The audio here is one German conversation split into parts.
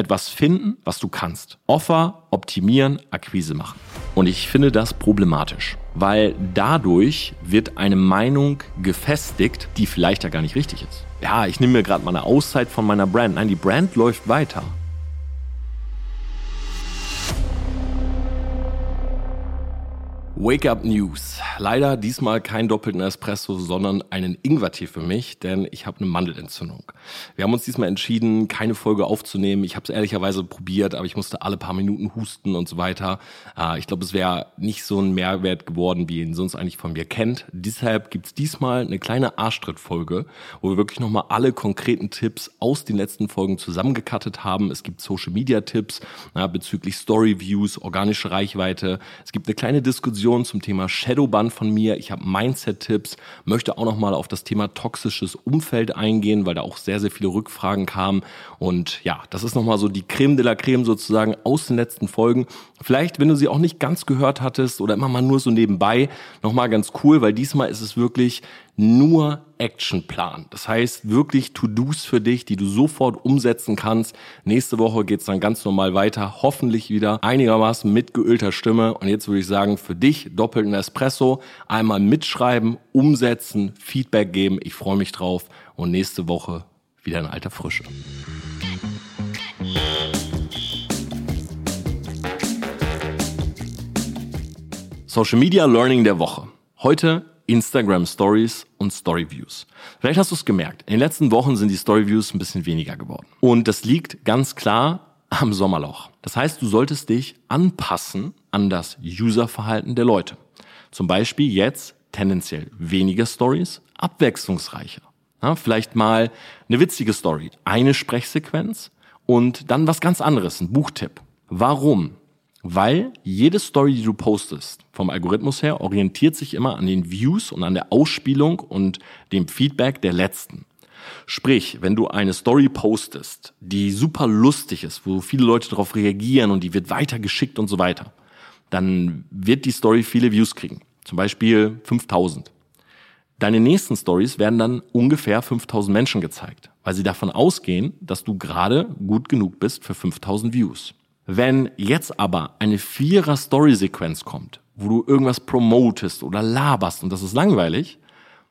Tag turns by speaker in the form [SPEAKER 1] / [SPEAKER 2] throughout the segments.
[SPEAKER 1] etwas finden, was du kannst. Offer, optimieren, Akquise machen. Und ich finde das problematisch, weil dadurch wird eine Meinung gefestigt, die vielleicht ja gar nicht richtig ist. Ja, ich nehme mir gerade mal eine Auszeit von meiner Brand. Nein, die Brand läuft weiter. Wake Up News. Leider diesmal kein doppelten Espresso, sondern einen Ingwertee für mich, denn ich habe eine Mandelentzündung. Wir haben uns diesmal entschieden, keine Folge aufzunehmen. Ich habe es ehrlicherweise probiert, aber ich musste alle paar Minuten husten und so weiter. Äh, ich glaube, es wäre nicht so ein Mehrwert geworden, wie ihr ihn sonst eigentlich von mir kennt. Deshalb gibt's diesmal eine kleine Arschtritt-Folge, wo wir wirklich nochmal alle konkreten Tipps aus den letzten Folgen zusammengekattet haben. Es gibt Social-Media-Tipps bezüglich Story-Views, organische Reichweite. Es gibt eine kleine Diskussion Diskussion zum Thema Shadowban von mir. Ich habe Mindset-Tipps, möchte auch nochmal auf das Thema toxisches Umfeld eingehen, weil da auch sehr, sehr viele Rückfragen kamen. Und ja, das ist nochmal so die Creme de la Creme sozusagen aus den letzten Folgen. Vielleicht, wenn du sie auch nicht ganz gehört hattest oder immer mal nur so nebenbei, nochmal ganz cool, weil diesmal ist es wirklich nur Actionplan. Das heißt wirklich To-Dos für dich, die du sofort umsetzen kannst. Nächste Woche geht's dann ganz normal weiter, hoffentlich wieder einigermaßen mit geölter Stimme. Und jetzt würde ich sagen, für dich doppelten Espresso, einmal mitschreiben, umsetzen, Feedback geben. Ich freue mich drauf und nächste Woche wieder in alter Frische. Social Media Learning der Woche. Heute Instagram Stories und Story Views. Vielleicht hast du es gemerkt, in den letzten Wochen sind die Story Views ein bisschen weniger geworden. Und das liegt ganz klar am Sommerloch. Das heißt, du solltest dich anpassen an das Userverhalten der Leute. Zum Beispiel jetzt tendenziell weniger Stories, abwechslungsreicher. Ja, vielleicht mal eine witzige Story, eine Sprechsequenz und dann was ganz anderes, ein Buchtipp. Warum? Weil jede Story, die du postest, vom Algorithmus her, orientiert sich immer an den Views und an der Ausspielung und dem Feedback der letzten. Sprich, wenn du eine Story postest, die super lustig ist, wo viele Leute darauf reagieren und die wird weitergeschickt und so weiter, dann wird die Story viele Views kriegen. Zum Beispiel 5000. Deine nächsten Stories werden dann ungefähr 5000 Menschen gezeigt, weil sie davon ausgehen, dass du gerade gut genug bist für 5000 Views. Wenn jetzt aber eine Vierer-Story-Sequenz kommt, wo du irgendwas promotest oder laberst und das ist langweilig,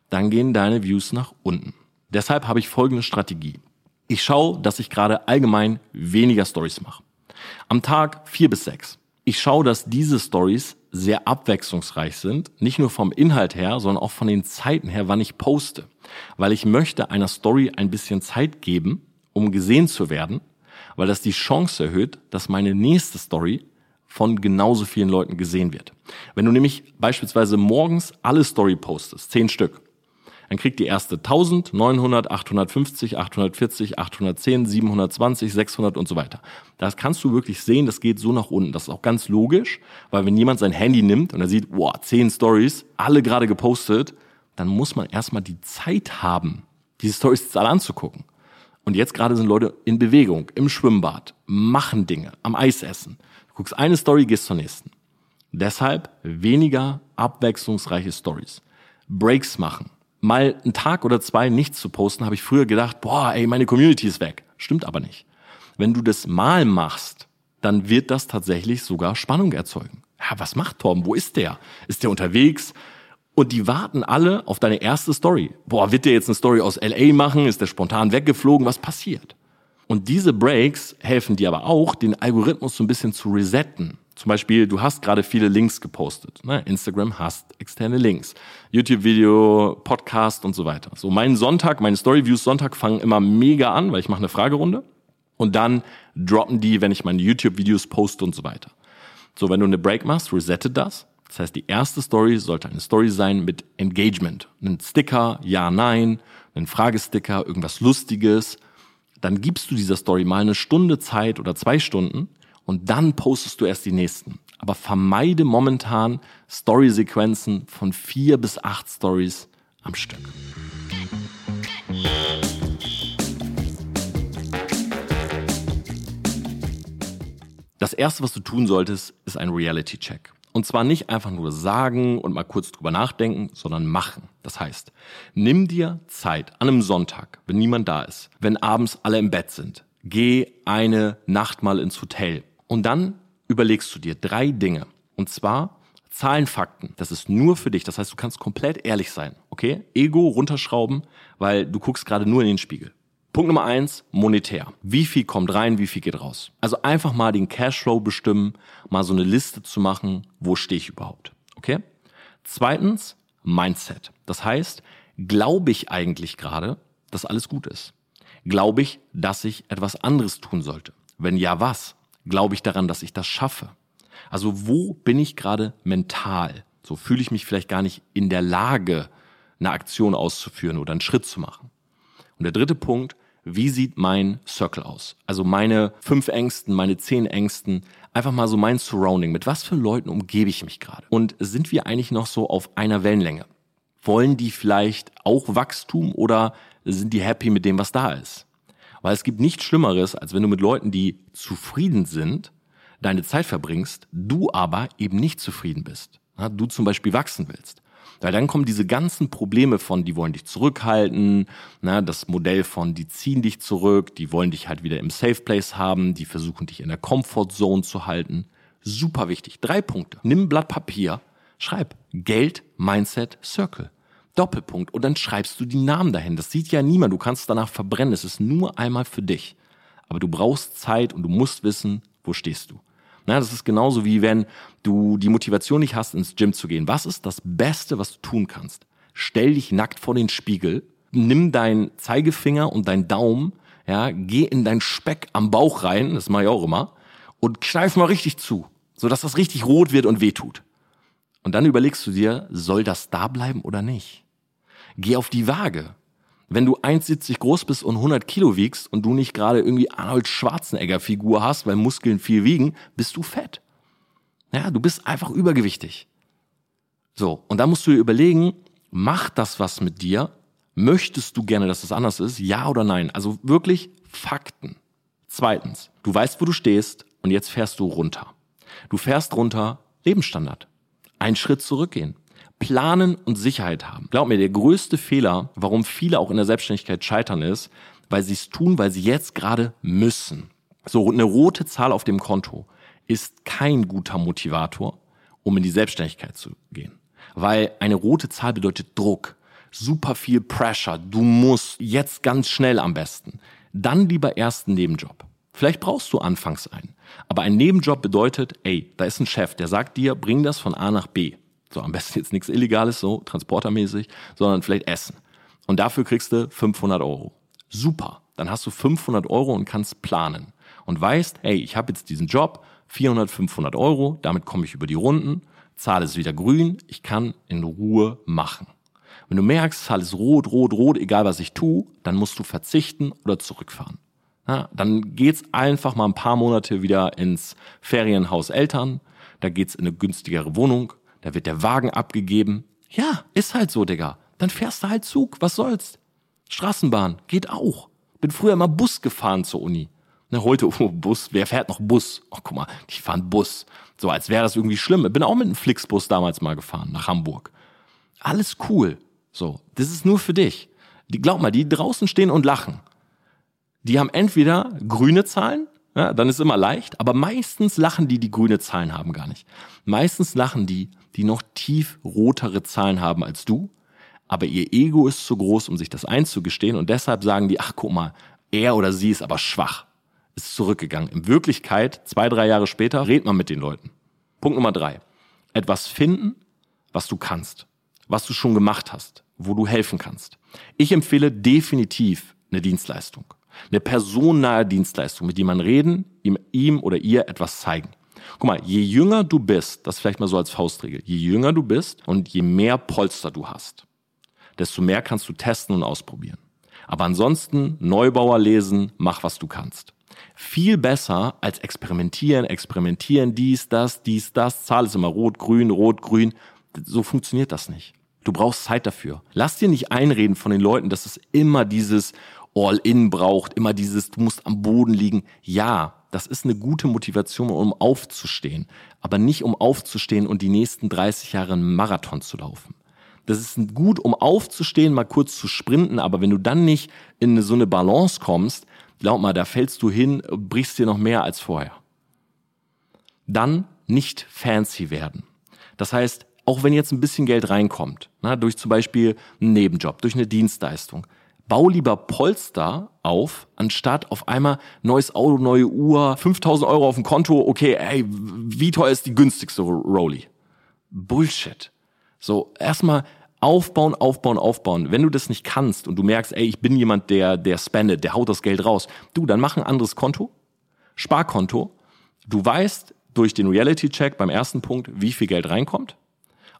[SPEAKER 1] dann gehen deine Views nach unten. Deshalb habe ich folgende Strategie. Ich schaue, dass ich gerade allgemein weniger Stories mache. Am Tag vier bis sechs. Ich schaue, dass diese Stories sehr abwechslungsreich sind, nicht nur vom Inhalt her, sondern auch von den Zeiten her, wann ich poste. Weil ich möchte einer Story ein bisschen Zeit geben, um gesehen zu werden weil das die Chance erhöht, dass meine nächste Story von genauso vielen Leuten gesehen wird. Wenn du nämlich beispielsweise morgens alle Story postest, zehn Stück, dann kriegt die erste 1000, 900, 850, 840, 810, 720, 600 und so weiter. Das kannst du wirklich sehen, das geht so nach unten. Das ist auch ganz logisch, weil wenn jemand sein Handy nimmt und er sieht, wow, 10 Stories, alle gerade gepostet, dann muss man erstmal die Zeit haben, diese Stories alle anzugucken. Und jetzt gerade sind Leute in Bewegung, im Schwimmbad, machen Dinge, am Eis essen. Du guckst eine Story, gehst zur nächsten. Deshalb weniger abwechslungsreiche Stories. Breaks machen. Mal einen Tag oder zwei nichts zu posten, habe ich früher gedacht, boah, ey, meine Community ist weg. Stimmt aber nicht. Wenn du das mal machst, dann wird das tatsächlich sogar Spannung erzeugen. Ja, was macht Torben? Wo ist der? Ist der unterwegs? Und die warten alle auf deine erste Story. Boah, wird der jetzt eine Story aus LA machen? Ist der spontan weggeflogen? Was passiert? Und diese Breaks helfen dir aber auch, den Algorithmus so ein bisschen zu resetten. Zum Beispiel, du hast gerade viele Links gepostet. Ne? Instagram hast externe Links. YouTube-Video, Podcast und so weiter. So, mein Sonntag, meine Story-Views Sonntag fangen immer mega an, weil ich mache eine Fragerunde. Und dann droppen die, wenn ich meine YouTube-Videos poste und so weiter. So, wenn du eine Break machst, resettet das. Das heißt, die erste Story sollte eine Story sein mit Engagement. Ein Sticker, ja, nein, ein Fragesticker, irgendwas Lustiges. Dann gibst du dieser Story mal eine Stunde Zeit oder zwei Stunden und dann postest du erst die nächsten. Aber vermeide momentan Story-Sequenzen von vier bis acht Stories am Stück. Das erste, was du tun solltest, ist ein Reality-Check. Und zwar nicht einfach nur sagen und mal kurz drüber nachdenken, sondern machen. Das heißt, nimm dir Zeit an einem Sonntag, wenn niemand da ist, wenn abends alle im Bett sind. geh eine Nacht mal ins Hotel. Und dann überlegst du dir drei Dinge. Und zwar Zahlen, Fakten. Das ist nur für dich. Das heißt, du kannst komplett ehrlich sein. Okay? Ego runterschrauben, weil du guckst gerade nur in den Spiegel. Punkt Nummer eins, monetär. Wie viel kommt rein, wie viel geht raus? Also einfach mal den Cashflow bestimmen, mal so eine Liste zu machen, wo stehe ich überhaupt. Okay? Zweitens, Mindset. Das heißt, glaube ich eigentlich gerade, dass alles gut ist? Glaube ich, dass ich etwas anderes tun sollte? Wenn ja, was? Glaube ich daran, dass ich das schaffe? Also wo bin ich gerade mental? So fühle ich mich vielleicht gar nicht in der Lage, eine Aktion auszuführen oder einen Schritt zu machen. Und der dritte Punkt, wie sieht mein Circle aus? Also meine fünf Ängsten, meine zehn Ängsten, einfach mal so mein Surrounding. Mit was für Leuten umgebe ich mich gerade? Und sind wir eigentlich noch so auf einer Wellenlänge? Wollen die vielleicht auch Wachstum oder sind die happy mit dem, was da ist? Weil es gibt nichts Schlimmeres, als wenn du mit Leuten, die zufrieden sind, deine Zeit verbringst, du aber eben nicht zufrieden bist. Du zum Beispiel wachsen willst. Weil dann kommen diese ganzen Probleme von, die wollen dich zurückhalten, na, das Modell von, die ziehen dich zurück, die wollen dich halt wieder im Safe Place haben, die versuchen dich in der Comfort Zone zu halten. Super wichtig. Drei Punkte. Nimm ein Blatt Papier, schreib Geld, Mindset, Circle. Doppelpunkt und dann schreibst du die Namen dahin. Das sieht ja niemand. Du kannst danach verbrennen. Es ist nur einmal für dich. Aber du brauchst Zeit und du musst wissen, wo stehst du. Na, das ist genauso wie wenn du die Motivation nicht hast, ins Gym zu gehen. Was ist das Beste, was du tun kannst? Stell dich nackt vor den Spiegel, nimm deinen Zeigefinger und deinen Daumen, ja, geh in dein Speck am Bauch rein, das mache ich auch immer, und kneif mal richtig zu, sodass das richtig rot wird und wehtut. Und dann überlegst du dir, soll das da bleiben oder nicht? Geh auf die Waage wenn du 1,70 groß bist und 100 Kilo wiegst und du nicht gerade irgendwie Arnold Schwarzenegger Figur hast, weil Muskeln viel wiegen, bist du fett. Ja, du bist einfach übergewichtig. So. Und da musst du dir überlegen, macht das was mit dir? Möchtest du gerne, dass das anders ist? Ja oder nein? Also wirklich Fakten. Zweitens, du weißt, wo du stehst und jetzt fährst du runter. Du fährst runter Lebensstandard. Ein Schritt zurückgehen planen und Sicherheit haben. Glaub mir, der größte Fehler, warum viele auch in der Selbstständigkeit scheitern, ist, weil sie es tun, weil sie jetzt gerade müssen. So eine rote Zahl auf dem Konto ist kein guter Motivator, um in die Selbstständigkeit zu gehen. Weil eine rote Zahl bedeutet Druck, super viel Pressure, du musst jetzt ganz schnell am besten. Dann lieber erst einen Nebenjob. Vielleicht brauchst du anfangs einen. Aber ein Nebenjob bedeutet, ey, da ist ein Chef, der sagt dir, bring das von A nach B. So, am besten jetzt nichts Illegales, so transportermäßig, sondern vielleicht Essen. Und dafür kriegst du 500 Euro. Super. Dann hast du 500 Euro und kannst planen. Und weißt, hey, ich habe jetzt diesen Job, 400, 500 Euro, damit komme ich über die Runden, Zahl ist wieder grün, ich kann in Ruhe machen. Wenn du merkst, Zahl ist rot, rot, rot, egal was ich tue, dann musst du verzichten oder zurückfahren. Ja, dann geht's einfach mal ein paar Monate wieder ins Ferienhaus Eltern, da geht's in eine günstigere Wohnung, da wird der Wagen abgegeben. Ja, ist halt so, Digga. Dann fährst du halt Zug, was soll's? Straßenbahn, geht auch. Bin früher immer Bus gefahren zur Uni. Na, heute, oh, Bus, wer fährt noch Bus? Oh, guck mal, die fahren Bus. So, als wäre das irgendwie schlimm. Bin auch mit einem Flixbus damals mal gefahren, nach Hamburg. Alles cool. So, das ist nur für dich. Die, glaub mal, die draußen stehen und lachen. Die haben entweder grüne Zahlen ja, dann ist immer leicht, aber meistens lachen die, die grüne Zahlen haben, gar nicht. Meistens lachen die, die noch tief rotere Zahlen haben als du, aber ihr Ego ist zu groß, um sich das einzugestehen und deshalb sagen die, ach guck mal, er oder sie ist aber schwach, ist zurückgegangen. In Wirklichkeit, zwei, drei Jahre später, red man mit den Leuten. Punkt Nummer drei. Etwas finden, was du kannst, was du schon gemacht hast, wo du helfen kannst. Ich empfehle definitiv eine Dienstleistung. Eine personennahe Dienstleistung, mit die man reden, ihm, ihm oder ihr etwas zeigen. Guck mal, je jünger du bist, das vielleicht mal so als Faustregel, je jünger du bist und je mehr Polster du hast, desto mehr kannst du testen und ausprobieren. Aber ansonsten Neubauer lesen, mach was du kannst. Viel besser als experimentieren, experimentieren, dies, das, dies, das, Zahl ist immer rot, grün, rot, grün. So funktioniert das nicht. Du brauchst Zeit dafür. Lass dir nicht einreden von den Leuten, dass es immer dieses All-In braucht, immer dieses, du musst am Boden liegen. Ja, das ist eine gute Motivation, um aufzustehen, aber nicht um aufzustehen und die nächsten 30 Jahre einen Marathon zu laufen. Das ist gut, um aufzustehen, mal kurz zu sprinten, aber wenn du dann nicht in so eine Balance kommst, glaub mal, da fällst du hin, brichst dir noch mehr als vorher. Dann nicht fancy werden. Das heißt, auch wenn jetzt ein bisschen Geld reinkommt, na, durch zum Beispiel einen Nebenjob, durch eine Dienstleistung, bau lieber Polster auf, anstatt auf einmal neues Auto, neue Uhr, 5000 Euro auf dem Konto, okay, ey, wie teuer ist die günstigste Rolli? Bullshit. So, erstmal aufbauen, aufbauen, aufbauen. Wenn du das nicht kannst und du merkst, ey, ich bin jemand, der, der spendet, der haut das Geld raus, du, dann mach ein anderes Konto, Sparkonto. Du weißt durch den Reality-Check beim ersten Punkt, wie viel Geld reinkommt,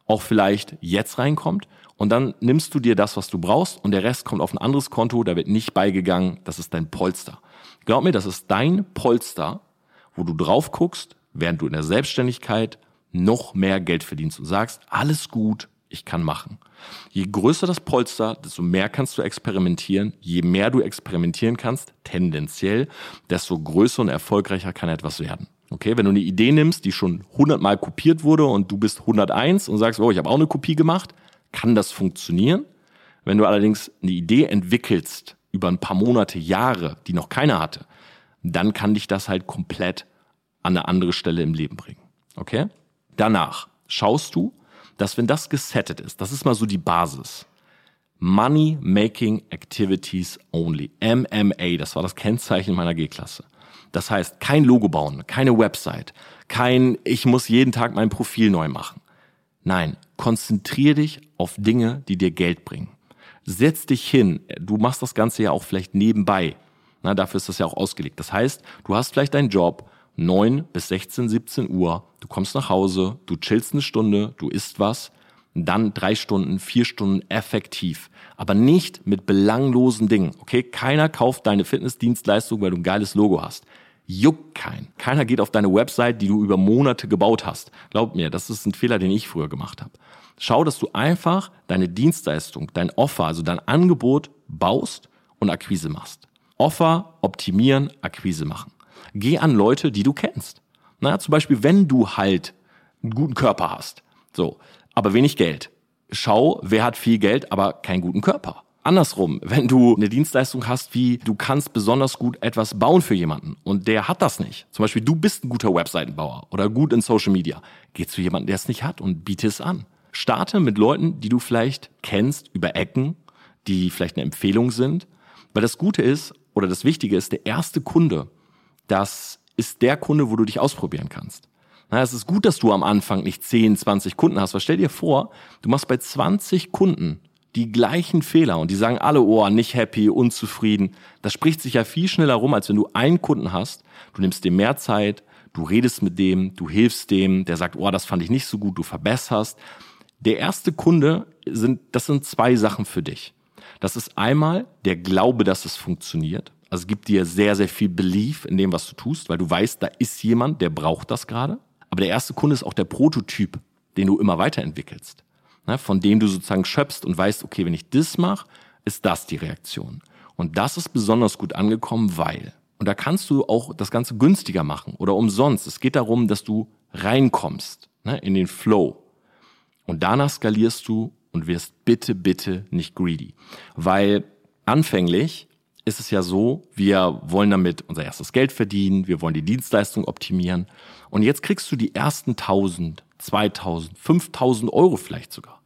[SPEAKER 1] auch vielleicht jetzt reinkommt und dann nimmst du dir das, was du brauchst und der Rest kommt auf ein anderes Konto, da wird nicht beigegangen, das ist dein Polster. Glaub mir, das ist dein Polster, wo du drauf guckst, während du in der Selbstständigkeit noch mehr Geld verdienst und sagst, alles gut, ich kann machen. Je größer das Polster, desto mehr kannst du experimentieren. Je mehr du experimentieren kannst, tendenziell, desto größer und erfolgreicher kann etwas werden. Okay, wenn du eine Idee nimmst, die schon 100 Mal kopiert wurde und du bist 101 und sagst, oh, ich habe auch eine Kopie gemacht, kann das funktionieren. Wenn du allerdings eine Idee entwickelst über ein paar Monate, Jahre, die noch keiner hatte, dann kann dich das halt komplett an eine andere Stelle im Leben bringen. Okay? Danach schaust du, dass wenn das gesettet ist, das ist mal so die Basis. Money Making Activities Only. MMA, das war das Kennzeichen meiner G-Klasse. Das heißt, kein Logo bauen, keine Website, kein ich muss jeden Tag mein Profil neu machen. Nein, konzentrier dich auf Dinge, die dir Geld bringen. Setz dich hin. Du machst das Ganze ja auch vielleicht nebenbei. Na, dafür ist das ja auch ausgelegt. Das heißt, du hast vielleicht deinen Job, 9 bis 16, 17 Uhr, du kommst nach Hause, du chillst eine Stunde, du isst was, dann drei Stunden, vier Stunden effektiv. Aber nicht mit belanglosen Dingen. Okay, keiner kauft deine Fitnessdienstleistung, weil du ein geiles Logo hast. Juckt kein. Keiner geht auf deine Website, die du über Monate gebaut hast. Glaub mir, das ist ein Fehler, den ich früher gemacht habe. Schau, dass du einfach deine Dienstleistung, dein Offer, also dein Angebot baust und Akquise machst. Offer, optimieren, Akquise machen. Geh an Leute, die du kennst. Na, zum Beispiel, wenn du halt einen guten Körper hast. So. Aber wenig Geld. Schau, wer hat viel Geld, aber keinen guten Körper. Andersrum, wenn du eine Dienstleistung hast, wie du kannst besonders gut etwas bauen für jemanden und der hat das nicht. Zum Beispiel, du bist ein guter Webseitenbauer oder gut in Social Media. Geh zu jemandem, der es nicht hat und biete es an. Starte mit Leuten, die du vielleicht kennst über Ecken, die vielleicht eine Empfehlung sind. Weil das Gute ist, oder das Wichtige ist, der erste Kunde, das ist der Kunde, wo du dich ausprobieren kannst. Na, es ist gut, dass du am Anfang nicht 10, 20 Kunden hast, weil stell dir vor, du machst bei 20 Kunden die gleichen Fehler und die sagen alle, oh, nicht happy, unzufrieden. Das spricht sich ja viel schneller rum, als wenn du einen Kunden hast. Du nimmst dir mehr Zeit, du redest mit dem, du hilfst dem, der sagt, oh, das fand ich nicht so gut, du verbesserst. Der erste Kunde sind, das sind zwei Sachen für dich. Das ist einmal der Glaube, dass es funktioniert. Also gibt dir sehr, sehr viel Belief in dem, was du tust, weil du weißt, da ist jemand, der braucht das gerade. Aber der erste Kunde ist auch der Prototyp, den du immer weiterentwickelst. Ne, von dem du sozusagen schöpfst und weißt, okay, wenn ich das mache, ist das die Reaktion. Und das ist besonders gut angekommen, weil, und da kannst du auch das Ganze günstiger machen oder umsonst. Es geht darum, dass du reinkommst ne, in den Flow. Und danach skalierst du und wirst bitte, bitte nicht greedy. Weil anfänglich ist es ja so, wir wollen damit unser erstes Geld verdienen, wir wollen die Dienstleistung optimieren. Und jetzt kriegst du die ersten 1000, 2000, 5000 Euro vielleicht sogar.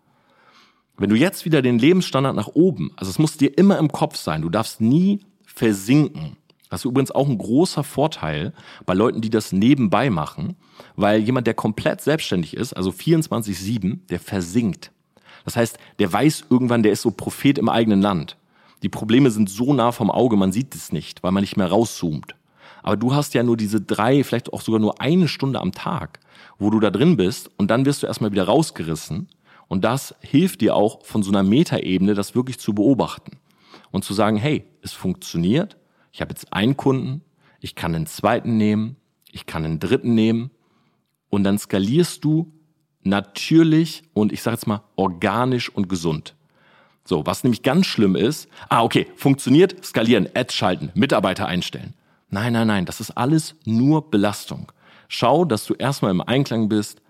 [SPEAKER 1] Wenn du jetzt wieder den Lebensstandard nach oben, also es muss dir immer im Kopf sein, du darfst nie versinken. Das ist übrigens auch ein großer Vorteil bei Leuten, die das nebenbei machen, weil jemand, der komplett selbstständig ist, also 24-7, der versinkt. Das heißt, der weiß irgendwann, der ist so Prophet im eigenen Land. Die Probleme sind so nah vom Auge, man sieht es nicht, weil man nicht mehr rauszoomt. Aber du hast ja nur diese drei, vielleicht auch sogar nur eine Stunde am Tag, wo du da drin bist und dann wirst du erstmal wieder rausgerissen. Und das hilft dir auch von so einer Metaebene, das wirklich zu beobachten und zu sagen, hey, es funktioniert. Ich habe jetzt einen Kunden, ich kann einen zweiten nehmen, ich kann einen dritten nehmen und dann skalierst du natürlich und ich sage jetzt mal organisch und gesund. So, was nämlich ganz schlimm ist, ah, okay, funktioniert, skalieren, Ads schalten, Mitarbeiter einstellen. Nein, nein, nein, das ist alles nur Belastung. Schau, dass du erstmal im Einklang bist.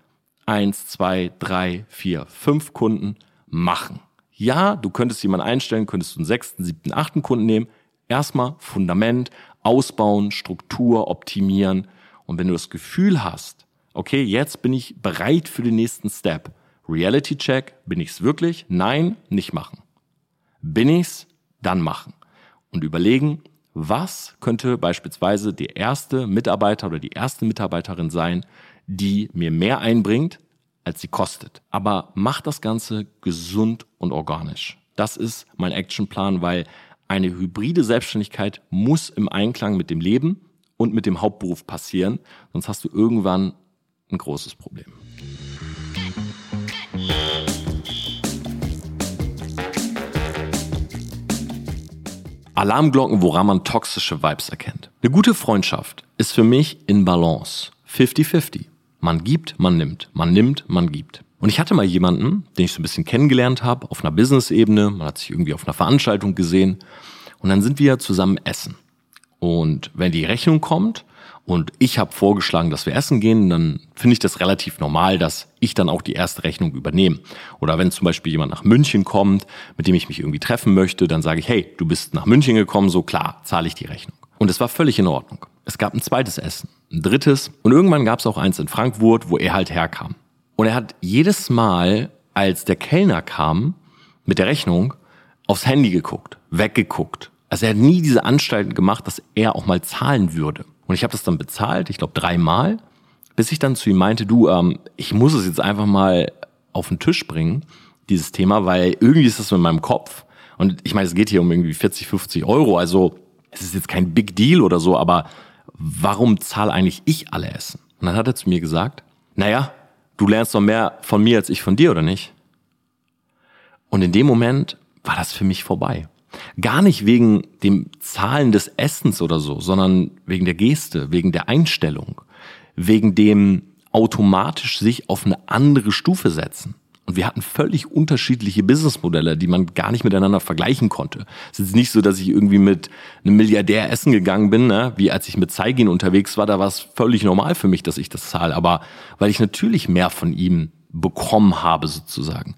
[SPEAKER 1] Eins, zwei, drei, vier, fünf Kunden machen. Ja, du könntest jemanden einstellen, könntest du einen sechsten, siebten, achten Kunden nehmen. Erstmal Fundament, ausbauen, Struktur optimieren. Und wenn du das Gefühl hast, okay, jetzt bin ich bereit für den nächsten Step. Reality Check, bin ich's wirklich? Nein, nicht machen. Bin ich's? Dann machen. Und überlegen, was könnte beispielsweise der erste Mitarbeiter oder die erste Mitarbeiterin sein, die mir mehr einbringt, als sie kostet. Aber mach das Ganze gesund und organisch. Das ist mein Actionplan, weil eine hybride Selbstständigkeit muss im Einklang mit dem Leben und mit dem Hauptberuf passieren, sonst hast du irgendwann ein großes Problem. Alarmglocken, woran man toxische Vibes erkennt. Eine gute Freundschaft ist für mich in Balance. 50-50. Man gibt, man nimmt. Man nimmt, man gibt. Und ich hatte mal jemanden, den ich so ein bisschen kennengelernt habe, auf einer Business-Ebene. Man hat sich irgendwie auf einer Veranstaltung gesehen. Und dann sind wir zusammen essen. Und wenn die Rechnung kommt und ich habe vorgeschlagen, dass wir essen gehen, dann finde ich das relativ normal, dass ich dann auch die erste Rechnung übernehme. Oder wenn zum Beispiel jemand nach München kommt, mit dem ich mich irgendwie treffen möchte, dann sage ich, hey, du bist nach München gekommen, so klar, zahle ich die Rechnung. Und es war völlig in Ordnung. Es gab ein zweites Essen, ein drittes und irgendwann gab es auch eins in Frankfurt, wo er halt herkam. Und er hat jedes Mal, als der Kellner kam mit der Rechnung, aufs Handy geguckt, weggeguckt. Also er hat nie diese Anstalten gemacht, dass er auch mal zahlen würde. Und ich habe das dann bezahlt, ich glaube dreimal, bis ich dann zu ihm meinte, du, ähm, ich muss es jetzt einfach mal auf den Tisch bringen, dieses Thema, weil irgendwie ist das in meinem Kopf. Und ich meine, es geht hier um irgendwie 40, 50 Euro, also es ist jetzt kein Big Deal oder so, aber warum zahle eigentlich ich alle Essen? Und dann hat er zu mir gesagt, naja, du lernst doch mehr von mir als ich von dir, oder nicht? Und in dem Moment war das für mich vorbei. Gar nicht wegen dem Zahlen des Essens oder so, sondern wegen der Geste, wegen der Einstellung, wegen dem automatisch sich auf eine andere Stufe setzen. Und wir hatten völlig unterschiedliche Businessmodelle, die man gar nicht miteinander vergleichen konnte. Es ist nicht so, dass ich irgendwie mit einem Milliardär essen gegangen bin, ne? wie als ich mit Zeigin unterwegs war, da war es völlig normal für mich, dass ich das zahle. Aber weil ich natürlich mehr von ihm bekommen habe sozusagen.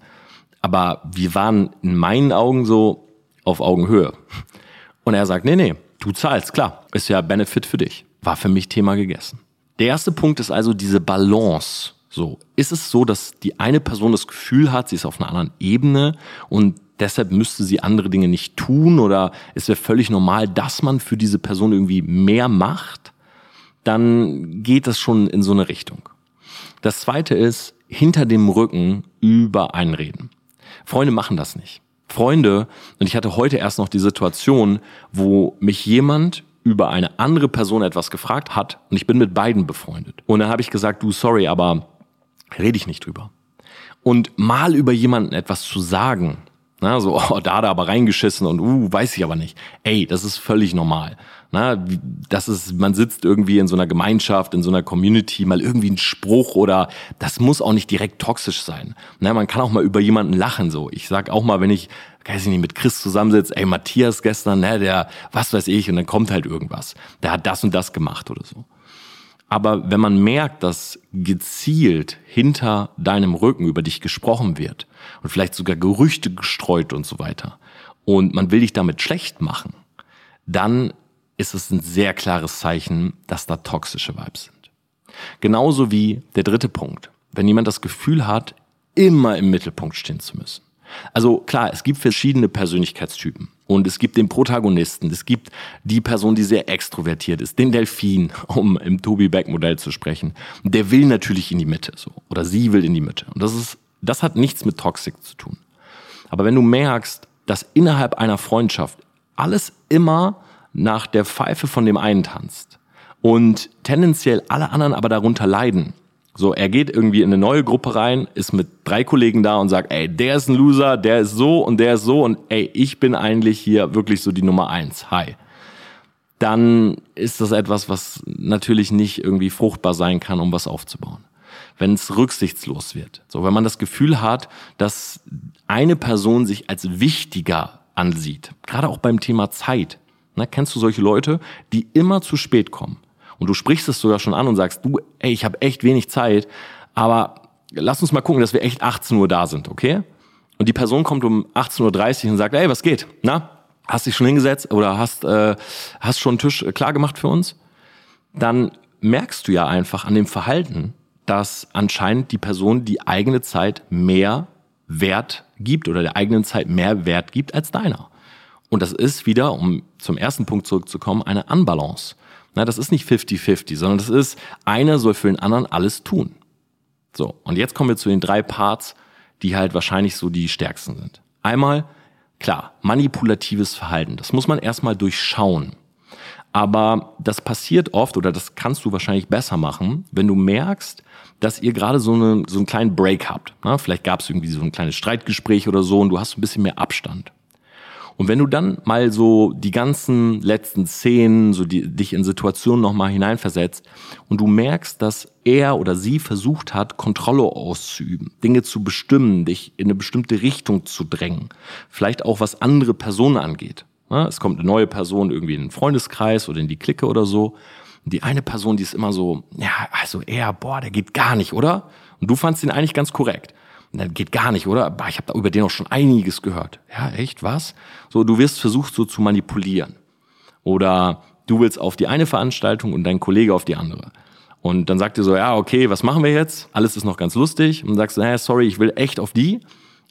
[SPEAKER 1] Aber wir waren in meinen Augen so, auf Augenhöhe. Und er sagt, nee, nee, du zahlst, klar, ist ja Benefit für dich. War für mich Thema gegessen. Der erste Punkt ist also diese Balance. So, ist es so, dass die eine Person das Gefühl hat, sie ist auf einer anderen Ebene und deshalb müsste sie andere Dinge nicht tun oder es wäre völlig normal, dass man für diese Person irgendwie mehr macht, dann geht das schon in so eine Richtung. Das zweite ist, hinter dem Rücken über einreden. Freunde machen das nicht. Freunde, und ich hatte heute erst noch die Situation, wo mich jemand über eine andere Person etwas gefragt hat und ich bin mit beiden befreundet. Und dann habe ich gesagt, du, sorry, aber rede ich nicht drüber. Und mal über jemanden etwas zu sagen, na, so, oh, da hat er aber reingeschissen und uh, weiß ich aber nicht. Ey, das ist völlig normal. Na, das ist, man sitzt irgendwie in so einer Gemeinschaft, in so einer Community, mal irgendwie ein Spruch oder das muss auch nicht direkt toxisch sein. Na, man kann auch mal über jemanden lachen, so. Ich sag auch mal, wenn ich, weiß ich nicht, mit Chris zusammensitze, ey, Matthias gestern, ne, der, was weiß ich, und dann kommt halt irgendwas. Der hat das und das gemacht oder so. Aber wenn man merkt, dass gezielt hinter deinem Rücken über dich gesprochen wird und vielleicht sogar Gerüchte gestreut und so weiter und man will dich damit schlecht machen, dann ist es ein sehr klares Zeichen, dass da toxische Vibes sind. Genauso wie der dritte Punkt. Wenn jemand das Gefühl hat, immer im Mittelpunkt stehen zu müssen. Also klar, es gibt verschiedene Persönlichkeitstypen. Und es gibt den Protagonisten, es gibt die Person, die sehr extrovertiert ist, den Delfin, um im Toby Beck Modell zu sprechen. Der will natürlich in die Mitte, so. Oder sie will in die Mitte. Und das ist, das hat nichts mit Toxic zu tun. Aber wenn du merkst, dass innerhalb einer Freundschaft alles immer nach der Pfeife von dem einen tanzt und tendenziell alle anderen aber darunter leiden, so, er geht irgendwie in eine neue Gruppe rein, ist mit drei Kollegen da und sagt, ey, der ist ein Loser, der ist so und der ist so und ey, ich bin eigentlich hier wirklich so die Nummer eins. Hi. Dann ist das etwas, was natürlich nicht irgendwie fruchtbar sein kann, um was aufzubauen. Wenn es rücksichtslos wird. So, wenn man das Gefühl hat, dass eine Person sich als wichtiger ansieht. Gerade auch beim Thema Zeit. Na, kennst du solche Leute, die immer zu spät kommen? Und du sprichst es sogar schon an und sagst, du, ey, ich habe echt wenig Zeit, aber lass uns mal gucken, dass wir echt 18 Uhr da sind, okay? Und die Person kommt um 18.30 Uhr und sagt, ey, was geht? Na? hast dich schon hingesetzt oder hast, äh, hast schon einen Tisch klar gemacht für uns, dann merkst du ja einfach an dem Verhalten, dass anscheinend die Person die eigene Zeit mehr Wert gibt oder der eigenen Zeit mehr Wert gibt als deiner. Und das ist wieder, um zum ersten Punkt zurückzukommen, eine Unbalance. Na, das ist nicht 50-50, sondern das ist, einer soll für den anderen alles tun. So, und jetzt kommen wir zu den drei Parts, die halt wahrscheinlich so die stärksten sind. Einmal, klar, manipulatives Verhalten. Das muss man erstmal durchschauen. Aber das passiert oft oder das kannst du wahrscheinlich besser machen, wenn du merkst, dass ihr gerade so, eine, so einen kleinen Break habt. Na, vielleicht gab es irgendwie so ein kleines Streitgespräch oder so und du hast ein bisschen mehr Abstand. Und wenn du dann mal so die ganzen letzten Szenen, so die, dich in Situationen nochmal hineinversetzt und du merkst, dass er oder sie versucht hat, Kontrolle auszuüben, Dinge zu bestimmen, dich in eine bestimmte Richtung zu drängen, vielleicht auch was andere Personen angeht. Es kommt eine neue Person irgendwie in den Freundeskreis oder in die Clique oder so. Und die eine Person, die ist immer so, ja, also er, boah, der geht gar nicht, oder? Und du fandst ihn eigentlich ganz korrekt. Dann geht gar nicht, oder? Ich habe da über den auch schon einiges gehört. Ja, echt, was? So, du wirst versucht, so zu manipulieren. Oder du willst auf die eine Veranstaltung und dein Kollege auf die andere. Und dann sagt ihr so, ja, okay, was machen wir jetzt? Alles ist noch ganz lustig. Und dann sagst du, naja, sorry, ich will echt auf die.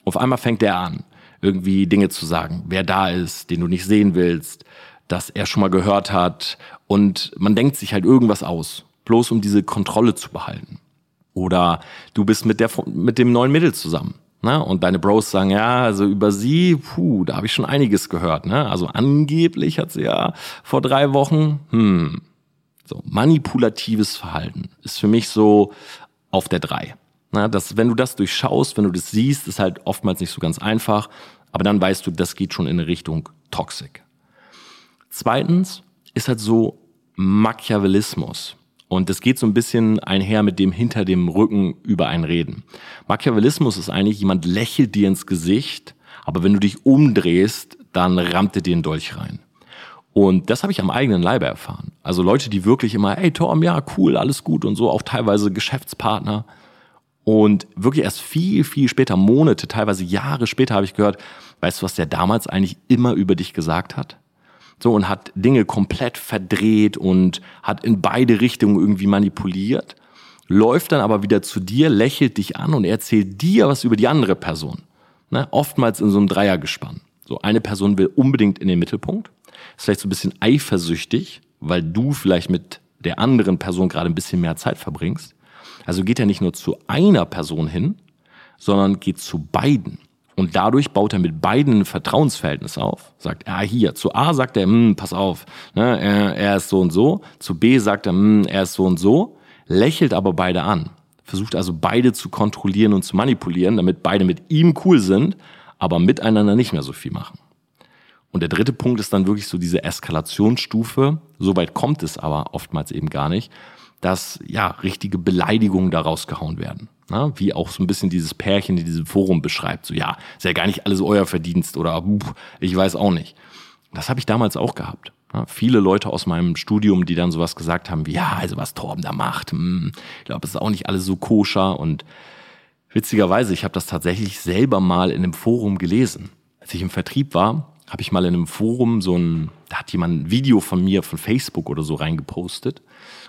[SPEAKER 1] Auf einmal fängt der an, irgendwie Dinge zu sagen, wer da ist, den du nicht sehen willst, dass er schon mal gehört hat. Und man denkt sich halt irgendwas aus, bloß um diese Kontrolle zu behalten. Oder du bist mit, der, mit dem neuen Mädel zusammen. Ne? Und deine Bros sagen, ja, also über sie, puh, da habe ich schon einiges gehört. Ne? Also angeblich hat sie ja vor drei Wochen, hm, so manipulatives Verhalten ist für mich so auf der drei. Ne? Das, wenn du das durchschaust, wenn du das siehst, ist halt oftmals nicht so ganz einfach. Aber dann weißt du, das geht schon in eine Richtung Toxik. Zweitens ist halt so Machiavellismus. Und es geht so ein bisschen einher mit dem hinter dem Rücken über ein Reden. Machiavellismus ist eigentlich, jemand lächelt dir ins Gesicht, aber wenn du dich umdrehst, dann rammt er dir den Dolch rein. Und das habe ich am eigenen Leibe erfahren. Also Leute, die wirklich immer, ey Tom, ja, cool, alles gut und so, auch teilweise Geschäftspartner. Und wirklich erst viel, viel später, Monate, teilweise Jahre später habe ich gehört, weißt du, was der damals eigentlich immer über dich gesagt hat? So und hat Dinge komplett verdreht und hat in beide Richtungen irgendwie manipuliert, läuft dann aber wieder zu dir, lächelt dich an und erzählt dir was über die andere Person. Ne? Oftmals in so einem Dreiergespann. So eine Person will unbedingt in den Mittelpunkt, ist vielleicht so ein bisschen eifersüchtig, weil du vielleicht mit der anderen Person gerade ein bisschen mehr Zeit verbringst. Also geht er nicht nur zu einer Person hin, sondern geht zu beiden. Und dadurch baut er mit beiden ein Vertrauensverhältnis auf. Sagt, ah, hier, zu A sagt er, hm, pass auf, ne, er, er ist so und so. Zu B sagt er, hm, er ist so und so. Lächelt aber beide an. Versucht also beide zu kontrollieren und zu manipulieren, damit beide mit ihm cool sind, aber miteinander nicht mehr so viel machen. Und der dritte Punkt ist dann wirklich so diese Eskalationsstufe. Soweit kommt es aber oftmals eben gar nicht, dass ja richtige Beleidigungen da rausgehauen werden. Na, wie auch so ein bisschen dieses Pärchen in diesem Forum beschreibt. So, ja, ist ja gar nicht alles euer Verdienst oder pff, ich weiß auch nicht. Das habe ich damals auch gehabt. Ja, viele Leute aus meinem Studium, die dann sowas gesagt haben wie, ja, also was Torben da macht, hm, ich glaube, es ist auch nicht alles so koscher. Und witzigerweise, ich habe das tatsächlich selber mal in einem Forum gelesen. Als ich im Vertrieb war, habe ich mal in einem Forum so ein, da hat jemand ein Video von mir von Facebook oder so reingepostet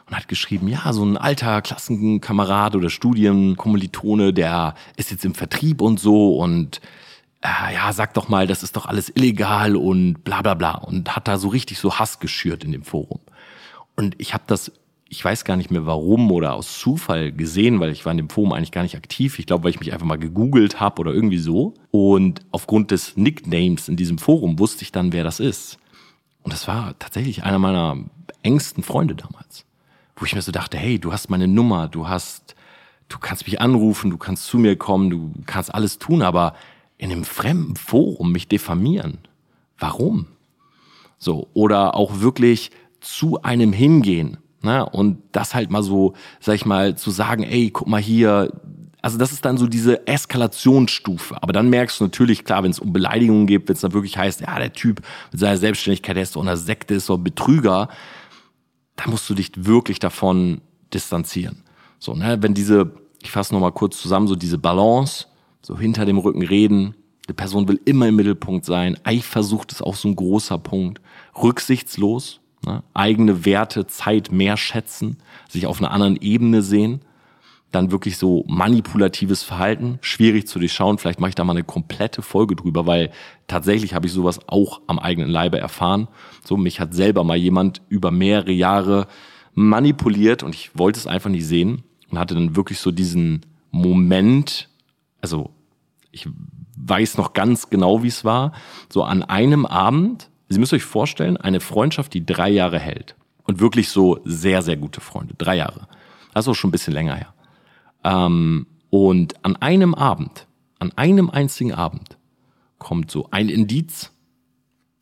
[SPEAKER 1] und hat geschrieben, ja, so ein alter Klassenkamerad oder Studienkommilitone, der ist jetzt im Vertrieb und so und äh, ja, sag doch mal, das ist doch alles illegal und bla bla bla und hat da so richtig so Hass geschürt in dem Forum. Und ich habe das, ich weiß gar nicht mehr warum oder aus Zufall gesehen, weil ich war in dem Forum eigentlich gar nicht aktiv. Ich glaube, weil ich mich einfach mal gegoogelt habe oder irgendwie so. Und aufgrund des Nicknames in diesem Forum wusste ich dann, wer das ist. Und das war tatsächlich einer meiner engsten Freunde damals wo ich mir so dachte, hey, du hast meine Nummer, du hast, du kannst mich anrufen, du kannst zu mir kommen, du kannst alles tun, aber in einem fremden Forum mich diffamieren. Warum? So, oder auch wirklich zu einem hingehen, ne? Und das halt mal so, sag ich mal, zu sagen, ey, guck mal hier, also das ist dann so diese Eskalationsstufe. Aber dann merkst du natürlich, klar, wenn es um Beleidigungen geht, wenn es dann wirklich heißt, ja, der Typ mit seiner Selbstständigkeit, der ist so einer Sekte, ist so ein Betrüger, da musst du dich wirklich davon distanzieren. So, ne, wenn diese, ich fasse nochmal kurz zusammen, so diese Balance, so hinter dem Rücken reden, Die Person will immer im Mittelpunkt sein. Eifersucht ist auch so ein großer Punkt. Rücksichtslos, ne? eigene Werte, Zeit mehr schätzen, sich auf einer anderen Ebene sehen. Dann wirklich so manipulatives Verhalten, schwierig zu durchschauen. Vielleicht mache ich da mal eine komplette Folge drüber, weil tatsächlich habe ich sowas auch am eigenen Leibe erfahren. So, mich hat selber mal jemand über mehrere Jahre manipuliert und ich wollte es einfach nicht sehen und hatte dann wirklich so diesen Moment, also ich weiß noch ganz genau, wie es war, so an einem Abend, Sie müssen euch vorstellen, eine Freundschaft, die drei Jahre hält und wirklich so sehr, sehr gute Freunde, drei Jahre. Das ist auch schon ein bisschen länger her. Ähm, und an einem Abend, an einem einzigen Abend kommt so ein Indiz,